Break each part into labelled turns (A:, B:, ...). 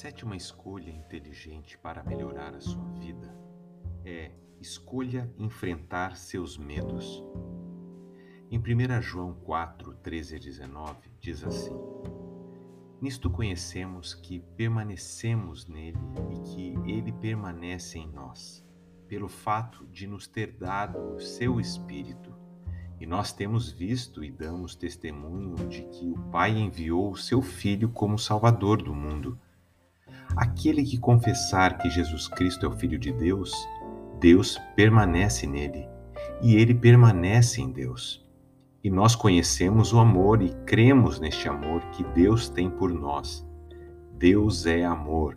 A: sétima escolha inteligente para melhorar a sua vida é escolha enfrentar seus medos. Em 1 João 4, 13 a 19, diz assim: Nisto conhecemos que permanecemos nele e que ele permanece em nós, pelo fato de nos ter dado o seu Espírito. E nós temos visto e damos testemunho de que o Pai enviou o seu Filho como Salvador do mundo. Aquele que confessar que Jesus Cristo é o Filho de Deus, Deus permanece nele e ele permanece em Deus. E nós conhecemos o amor e cremos neste amor que Deus tem por nós. Deus é amor,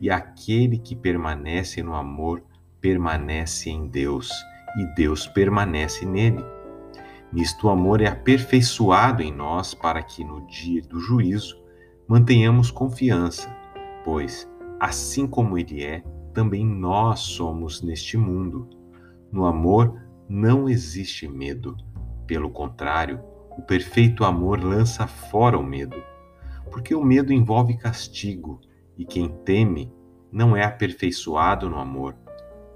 A: e aquele que permanece no amor permanece em Deus, e Deus permanece nele. Nisto o amor é aperfeiçoado em nós para que no dia do juízo mantenhamos confiança pois, assim como Ele é, também nós somos neste mundo. No amor não existe medo. Pelo contrário, o perfeito amor lança fora o medo, porque o medo envolve castigo, e quem teme não é aperfeiçoado no amor.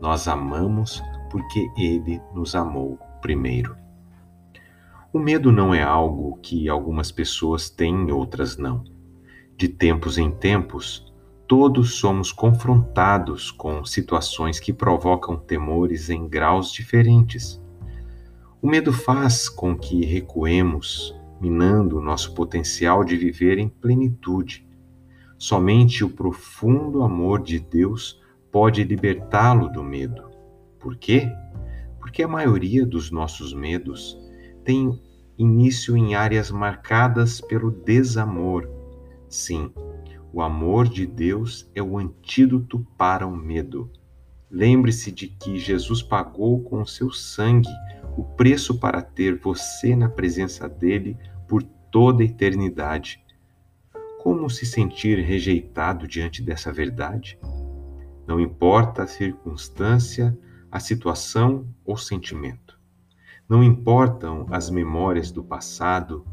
A: Nós amamos porque Ele nos amou primeiro. O medo não é algo que algumas pessoas têm e outras não. De tempos em tempos, Todos somos confrontados com situações que provocam temores em graus diferentes. O medo faz com que recuemos, minando o nosso potencial de viver em plenitude. Somente o profundo amor de Deus pode libertá-lo do medo. Por quê? Porque a maioria dos nossos medos tem início em áreas marcadas pelo desamor. Sim, o amor de Deus é o antídoto para o medo. Lembre-se de que Jesus pagou com o seu sangue o preço para ter você na presença dele por toda a eternidade. Como se sentir rejeitado diante dessa verdade? Não importa a circunstância, a situação ou sentimento. Não importam as memórias do passado,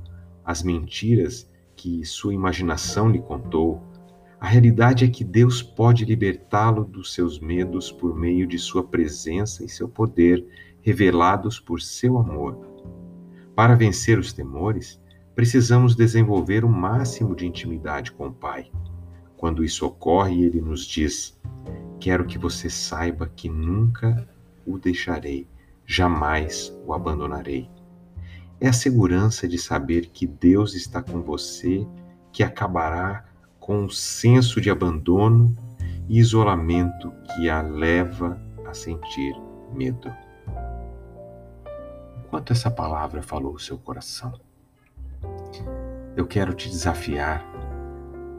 A: as mentiras que sua imaginação lhe contou, a realidade é que Deus pode libertá-lo dos seus medos por meio de sua presença e seu poder revelados por seu amor. Para vencer os temores, precisamos desenvolver o máximo de intimidade com o Pai. Quando isso ocorre, ele nos diz: Quero que você saiba que nunca o deixarei, jamais o abandonarei. É a segurança de saber que Deus está com você que acabará com um senso de abandono e isolamento que a leva a sentir medo. Enquanto essa palavra falou o seu coração, eu quero te desafiar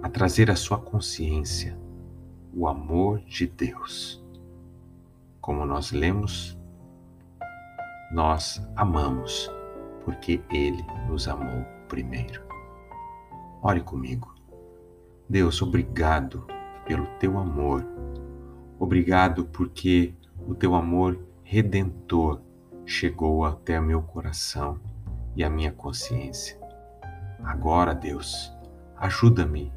A: a trazer à sua consciência o amor de Deus. Como nós lemos, nós amamos porque Ele nos amou primeiro. Ore comigo. Deus, obrigado pelo teu amor. Obrigado porque o teu amor redentor chegou até meu coração e a minha consciência. Agora, Deus, ajuda-me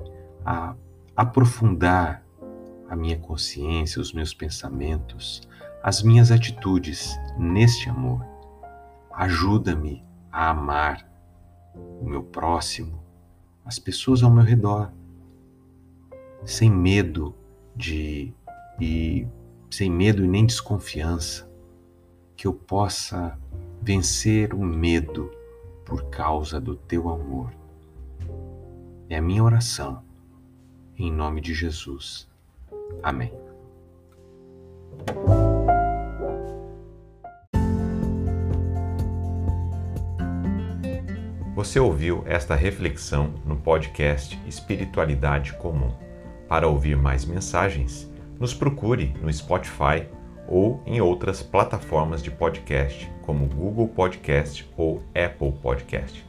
A: a aprofundar a minha consciência, os meus pensamentos, as minhas atitudes neste amor. Ajuda-me a amar o meu próximo, as pessoas ao meu redor sem medo de e sem medo e nem desconfiança, que eu possa vencer o medo por causa do teu amor. É a minha oração, em nome de Jesus. Amém.
B: Você ouviu esta reflexão no podcast Espiritualidade Comum. Para ouvir mais mensagens, nos procure no Spotify ou em outras plataformas de podcast, como Google Podcast ou Apple Podcast.